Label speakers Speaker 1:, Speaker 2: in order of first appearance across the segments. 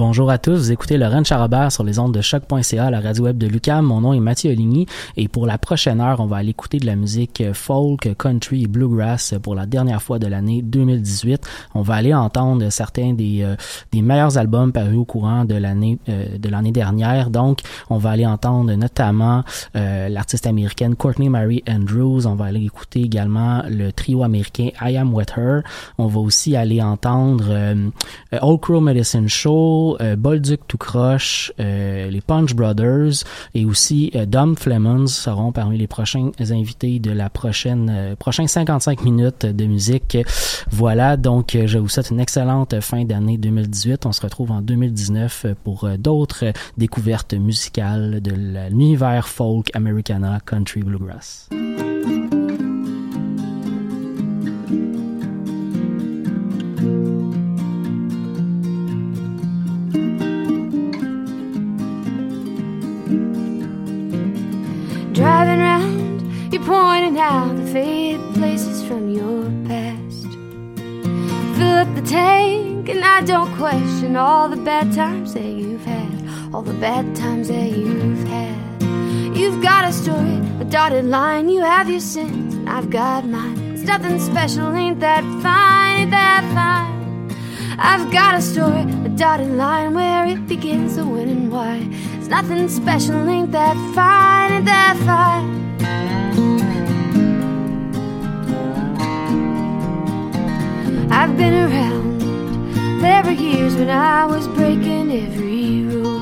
Speaker 1: Bonjour à tous, vous écoutez Laurent Charabert sur les ondes de choc.ca, la radio web de Lucam. Mon nom est Mathieu Oligny et pour la prochaine heure, on va aller écouter de la musique folk, country et bluegrass pour la dernière fois de l'année 2018. On va aller entendre certains des, euh, des meilleurs albums parus au courant de l'année euh, de l'année dernière. Donc, on va aller entendre notamment euh, l'artiste américaine Courtney Mary Andrews. On va aller écouter également le trio américain I Am With Her. On va aussi aller entendre euh, Old Crow Medicine Show, euh, Bolduc tout croche, euh, les Punch Brothers et aussi euh, Dom Flemons seront parmi les prochains invités de la prochaine prochains 55 minutes de musique. Voilà, donc je vous souhaite une excellente fin d'année 2018. On se retrouve en 2019 pour d'autres découvertes musicales de l'univers folk, Americana, country, bluegrass.
Speaker 2: Driving round, you're pointing out the faded places from your past. Fill up the tank, and I don't question all the bad times that you've had, all the bad times that you've had. You've got a story, a dotted line, you have your sins, and I've got mine. It's nothing special, ain't that fine, ain't that fine? I've got a story, a dotted line where it begins, the when and why. It's nothing special, ain't that fine, ain't that fine? I've been around. There were years when I was breaking every rule.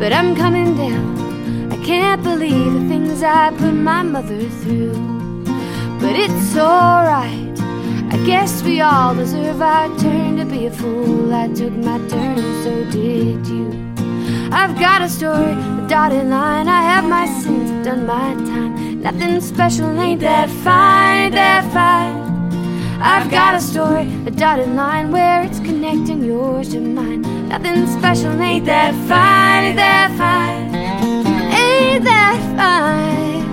Speaker 2: But I'm coming down. I can't believe the things I put my mother through. But it's alright. I guess we all deserve our turn to be a fool. I took my turn, so did you. I've got a story, a dotted line. I have my sins, I've done my time. Nothing special, ain't that fine, ain't that fine? I've got a story, a dotted line where it's connecting yours to mine. Nothing special, ain't that fine, ain't that fine? Ain't that fine?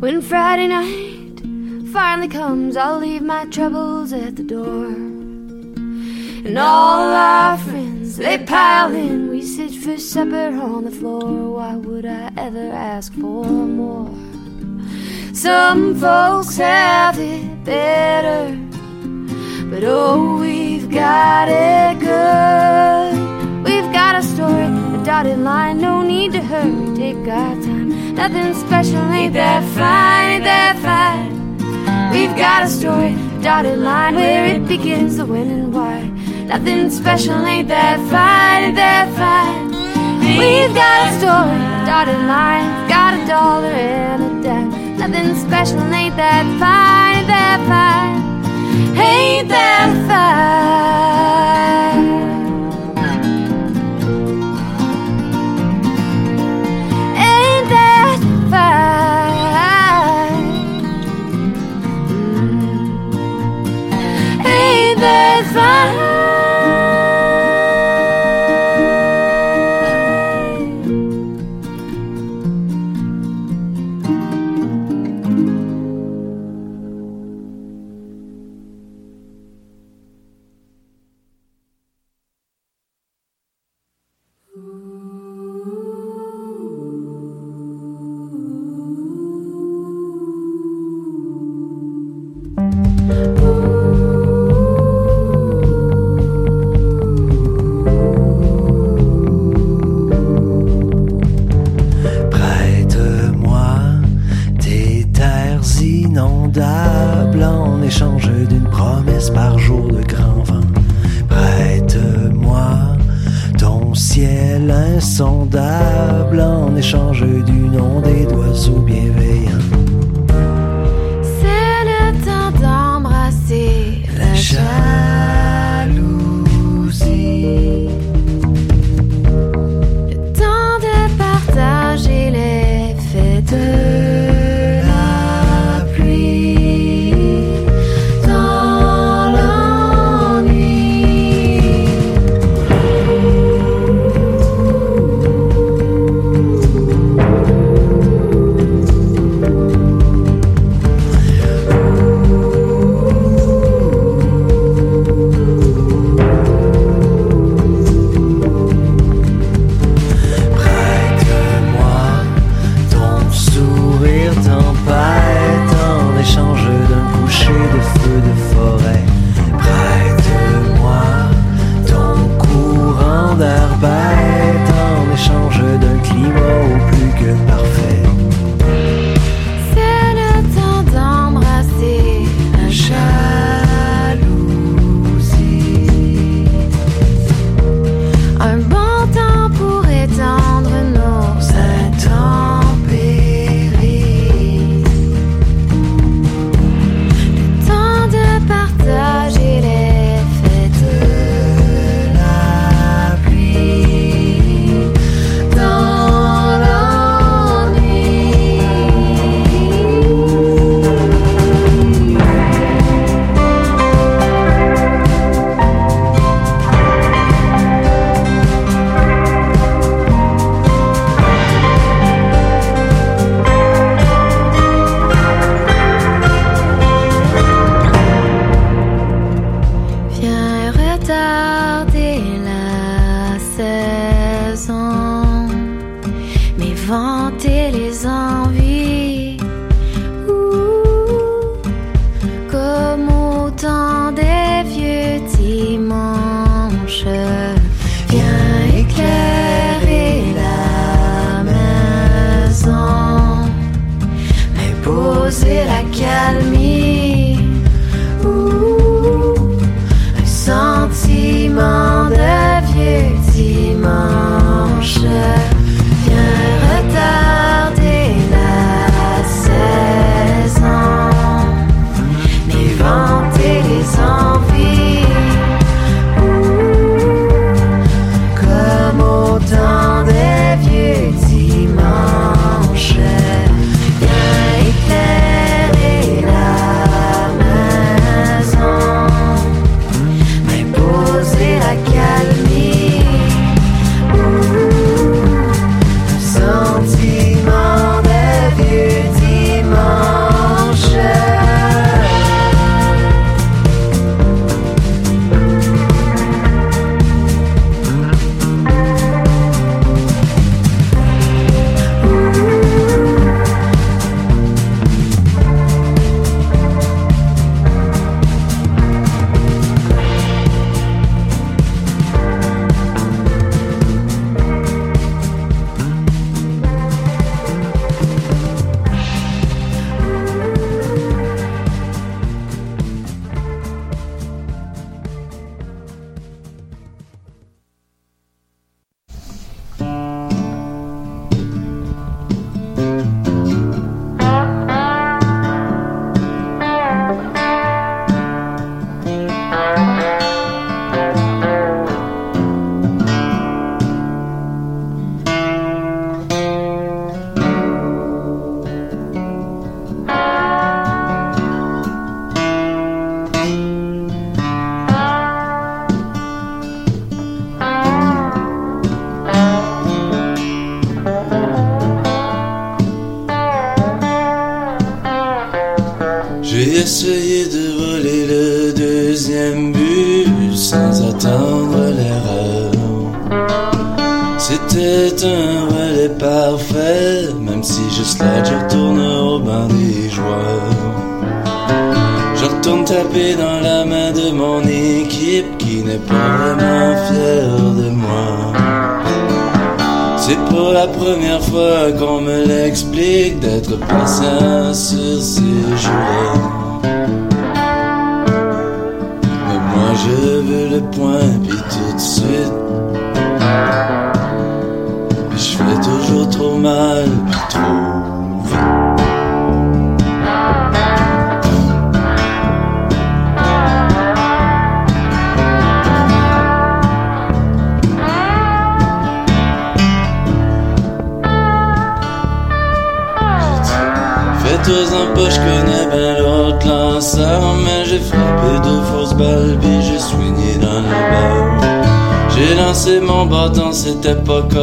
Speaker 3: When Friday night finally comes, I'll leave my troubles at the door. And all our friends, they pile in. We sit for supper on the floor. Why would I ever ask for more? Some folks have it better, but oh, we've got it good. We've got a story, a dotted line, no need to hurry, take our time. Nothing special, ain't that fine, ain't that fine? We've got a story, a dotted line, where it begins, the when and why. Nothing special, ain't that fine, ain't that fine? We've got a story, a dotted line, got a dollar and a dime. Nothing special, ain't that fine, ain't that fine, ain't that fine.
Speaker 4: D'être bâton,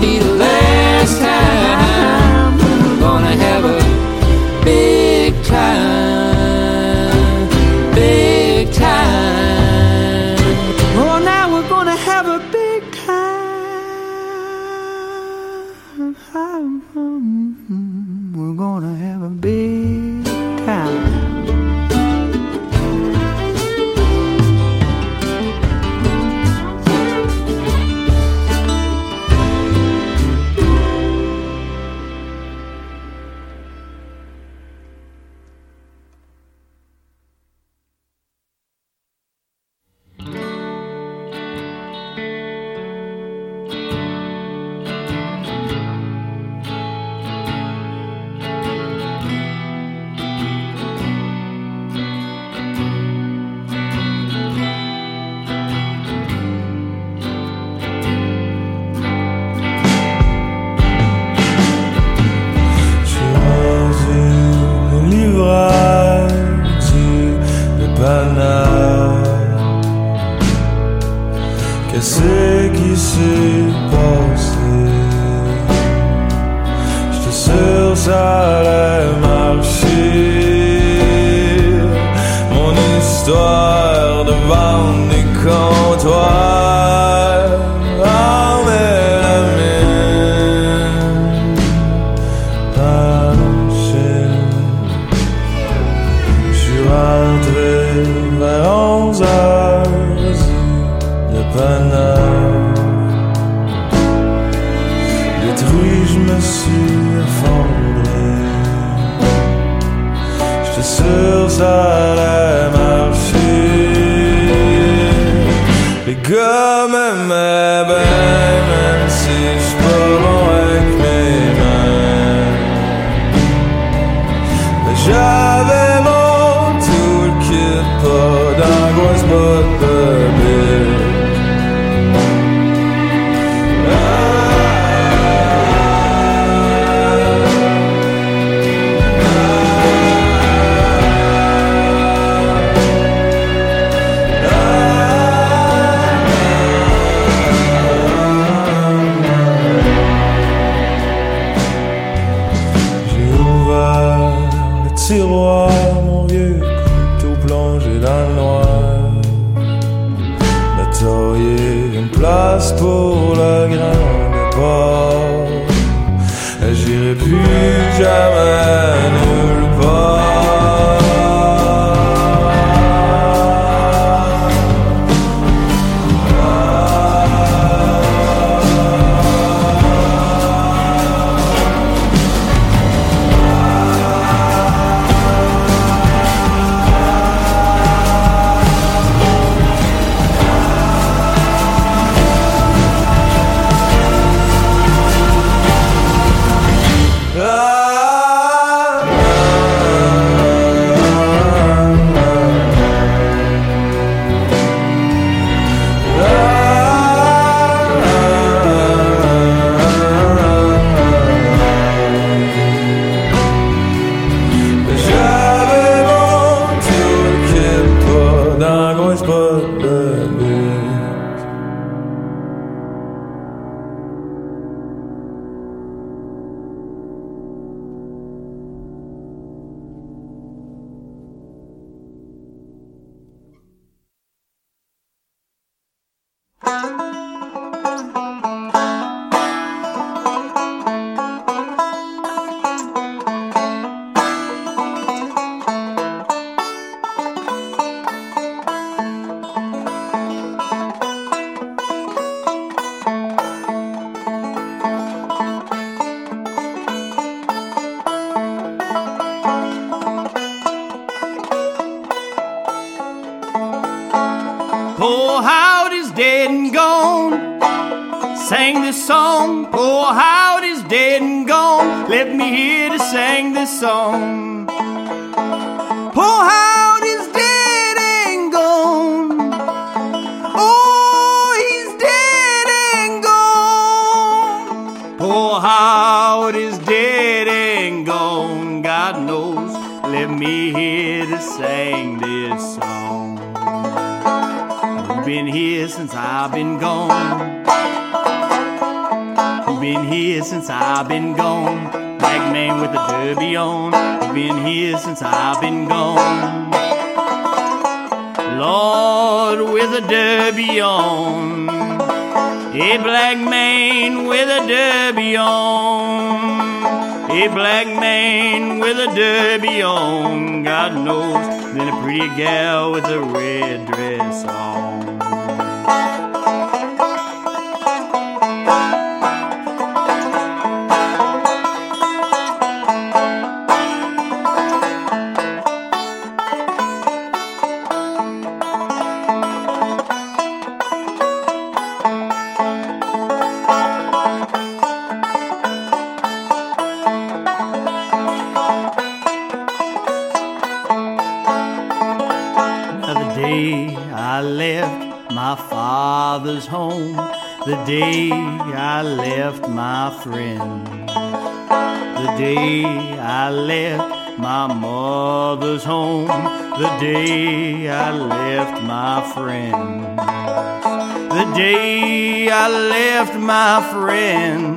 Speaker 4: feel Mes
Speaker 5: mains. Mais j'avais mon toolkit, pas d'angoisse,
Speaker 6: me here to sing this song. Since I've been gone? Lord with a derby on. A black man with a derby on. A black man with a derby on. God knows, then a pretty gal with a red father's home the day I left my friend, the day I left my mother's home, the day I left my friend, the day I left my friends,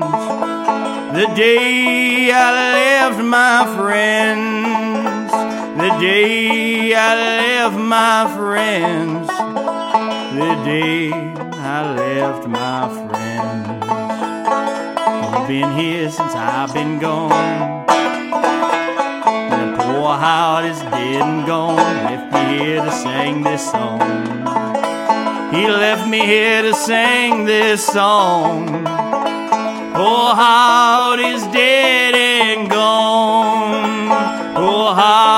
Speaker 6: the day I left my friends, the day I left my friends, the day. Left my friends. I've been here since I've been gone. And the poor heart is dead and gone. Left me here to sing this song. He left me here to sing this song. Poor heart is dead and gone. Poor heart.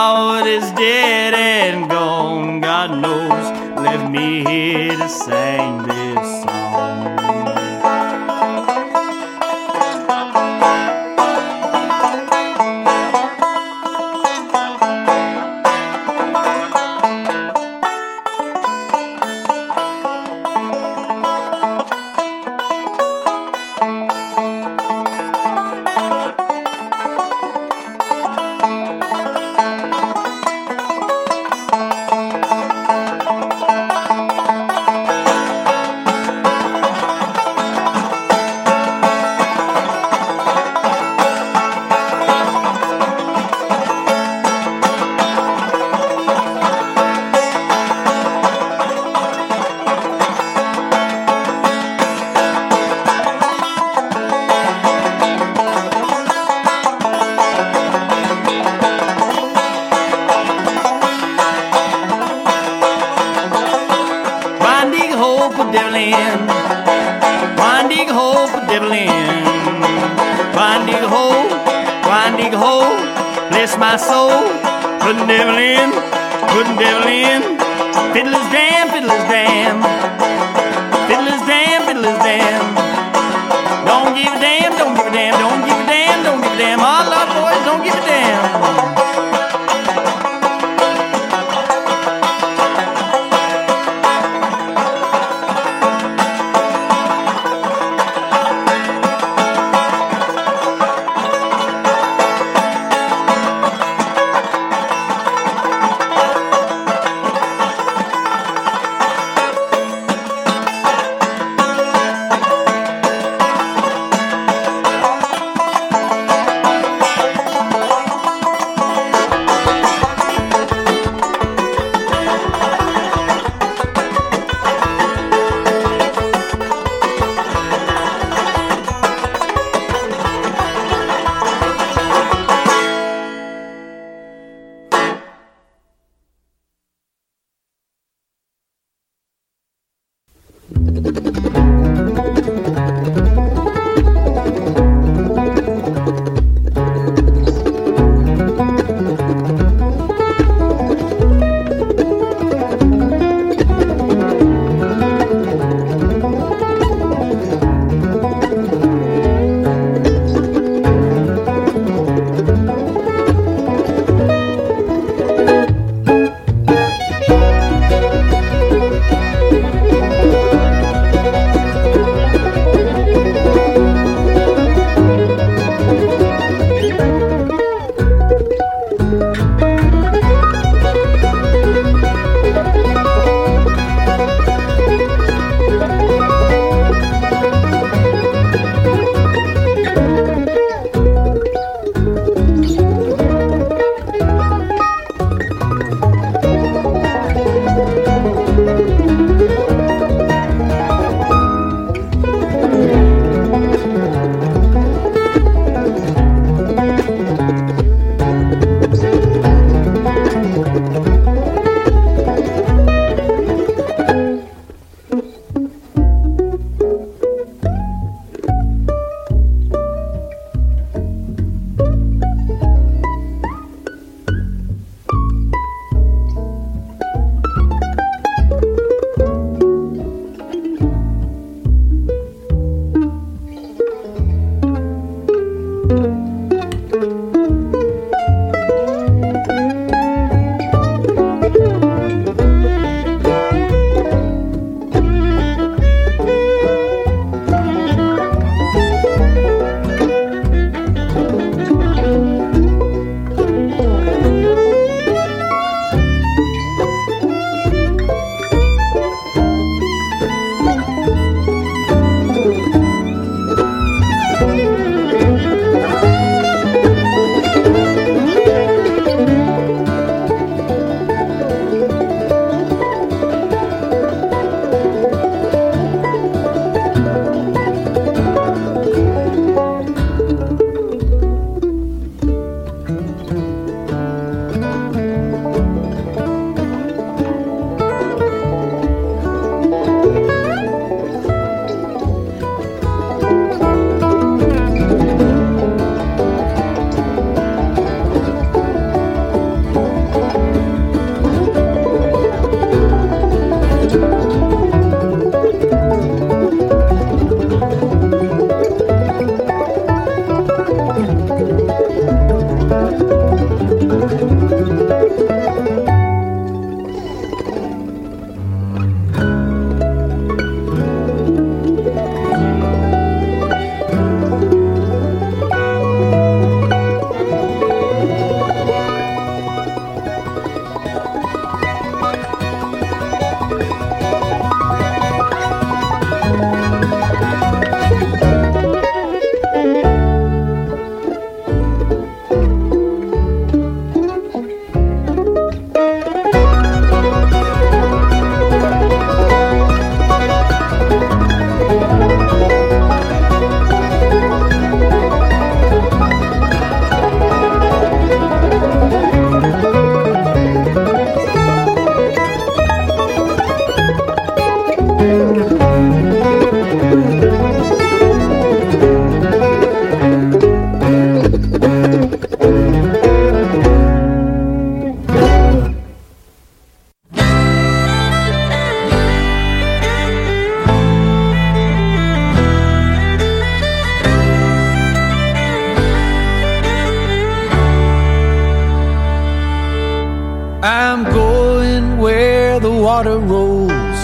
Speaker 6: Water rolls.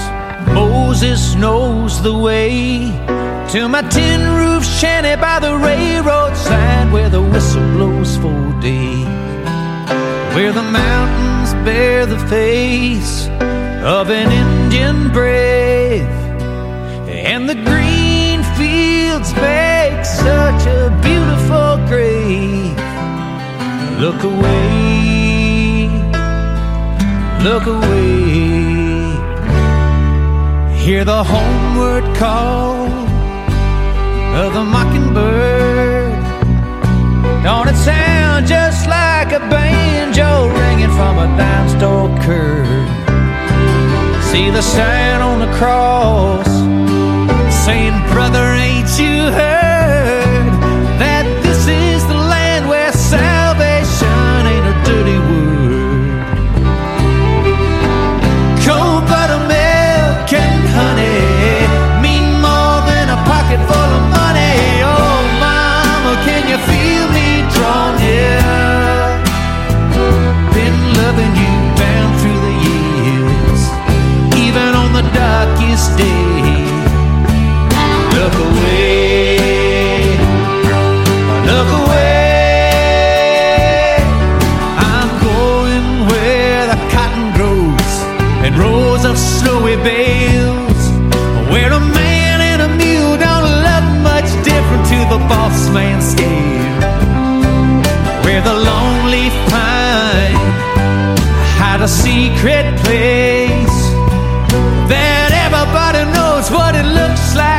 Speaker 6: Moses knows the way to my tin roof shanty by the railroad side where the whistle blows for day. Where the mountains bear the face of an Indian brave, and the green fields make such a beautiful grave. Look away, look away. Hear the homeward call of the mockingbird. Don't it sound just like a banjo ringing from a dime store curb? See the sign on the cross saying, Brother, ain't you heard Look away, look away. I'm going where the cotton grows and rows of snowy bales, where a man and a mule don't look much different to the boss man scale, where the lonely find hide a secret place what it looks like,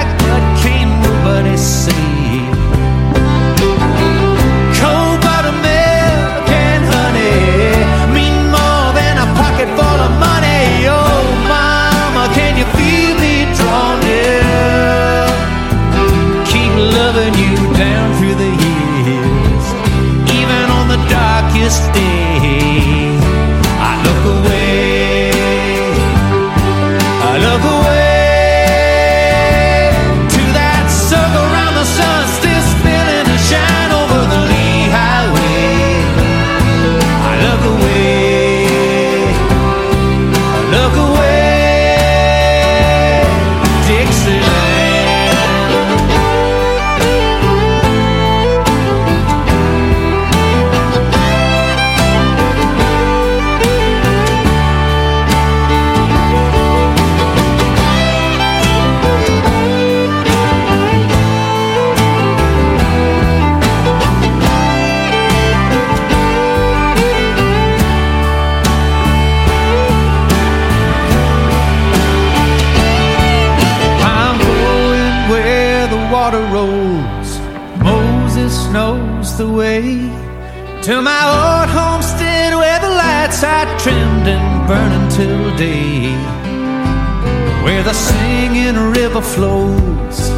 Speaker 6: The singing river flows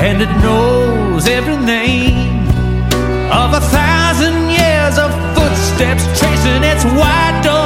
Speaker 6: and it knows every name of a thousand years of footsteps tracing its wide domain.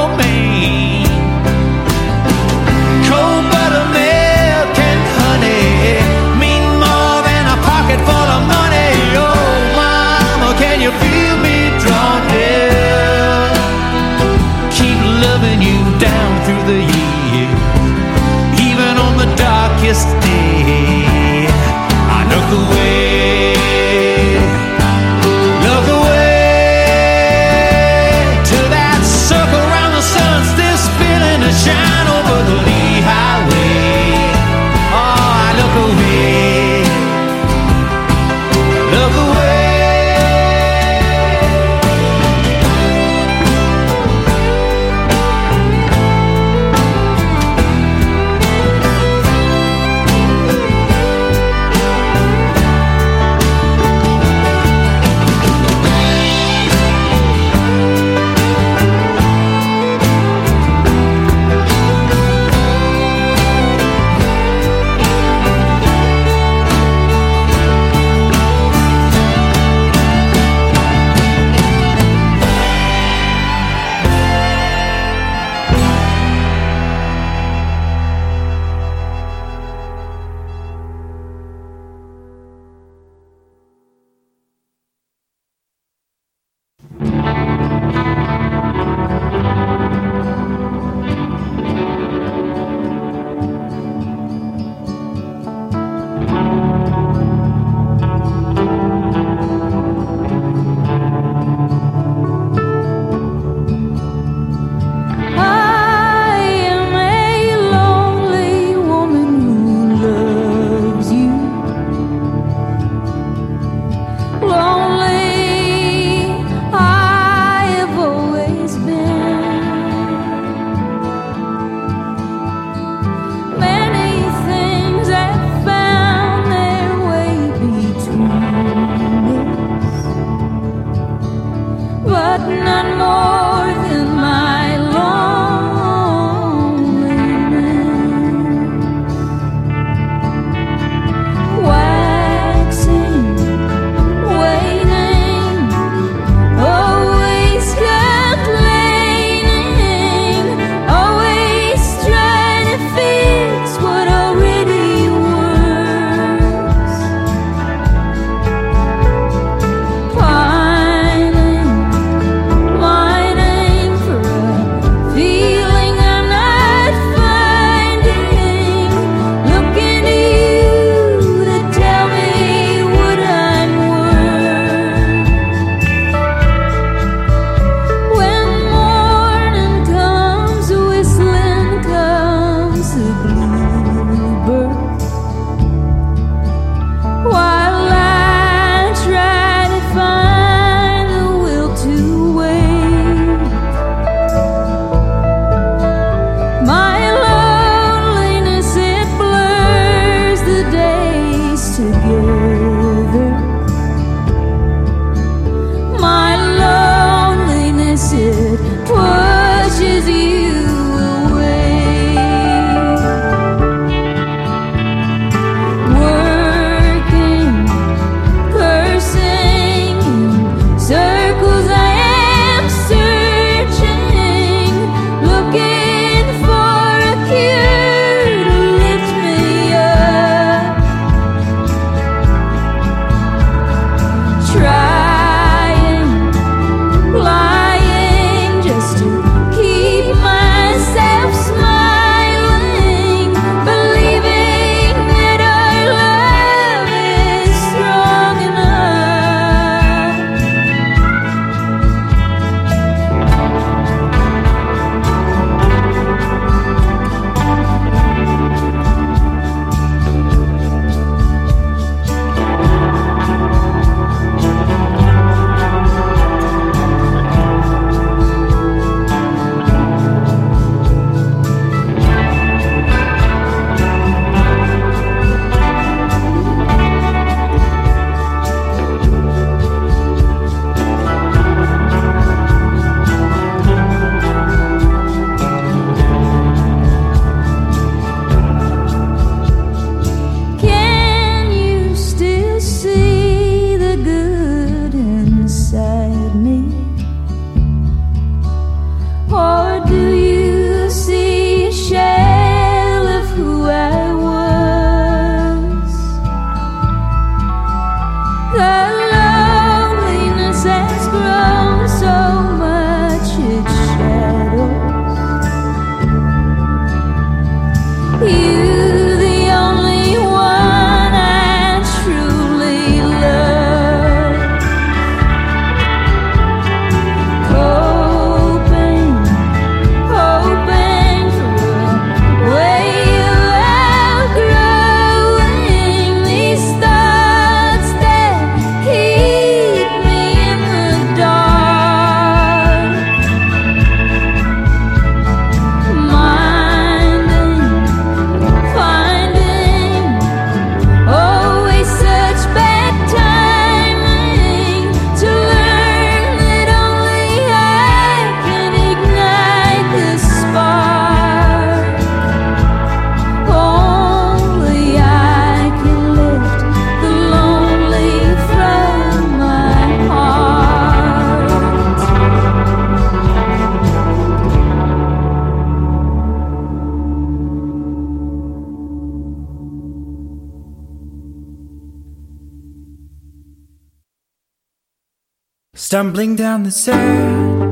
Speaker 7: Stumbling down the sand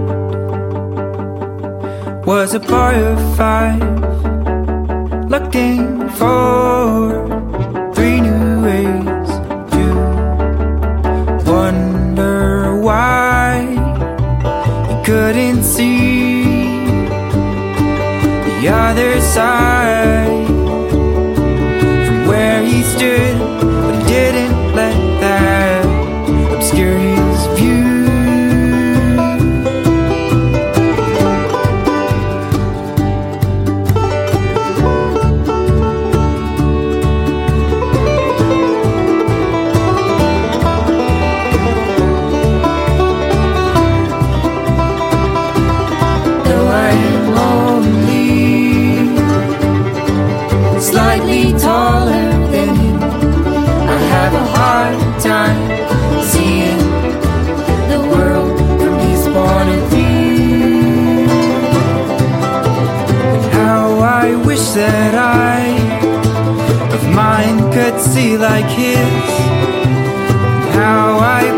Speaker 7: was a boy of five looking for. that I of mine could see like his. How I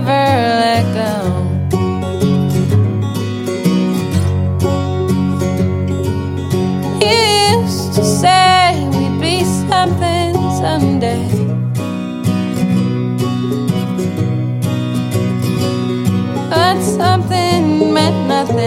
Speaker 7: never let go. You used to
Speaker 8: say we'd be something someday. But something meant nothing.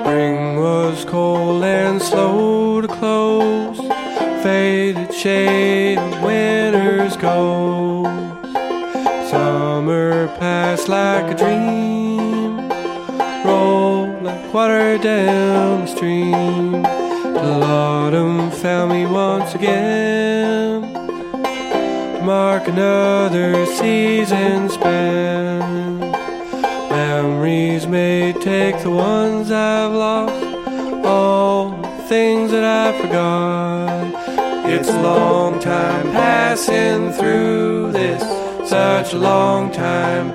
Speaker 9: Spring was cold and slow to close. Faded shade of winter's ghost. Summer passed like a dream. Rolled like water down the stream. Till autumn found me once again. Mark another season spent. The ones I've lost, all things that I've forgot. It's a long time passing through this, such a long time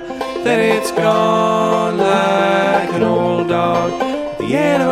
Speaker 9: that it's gone like an old dog the end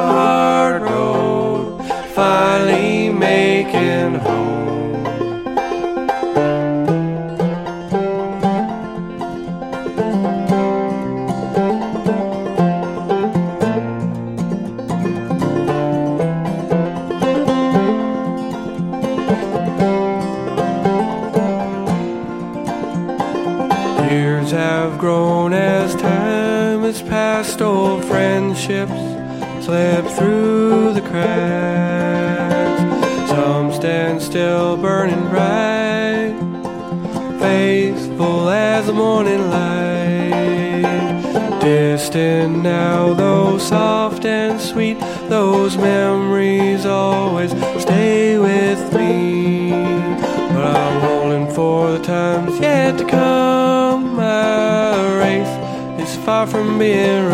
Speaker 9: from being.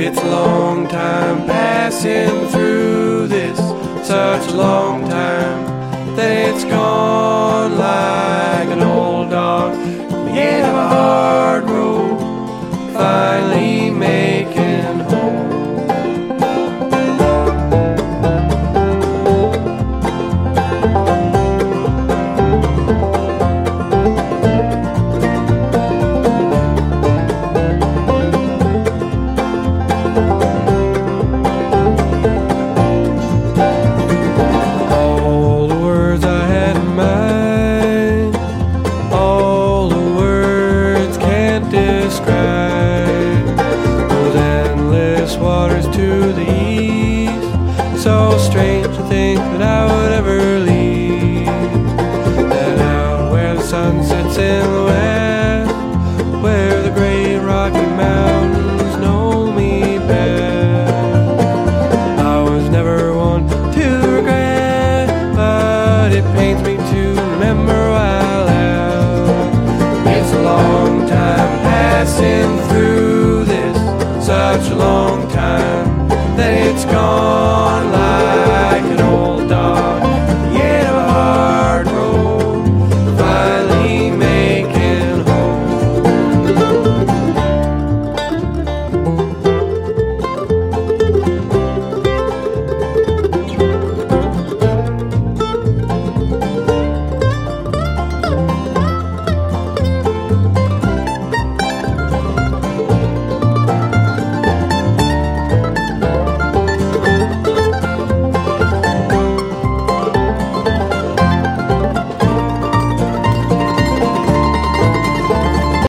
Speaker 9: It's long time passing through this, such a long time that it's gone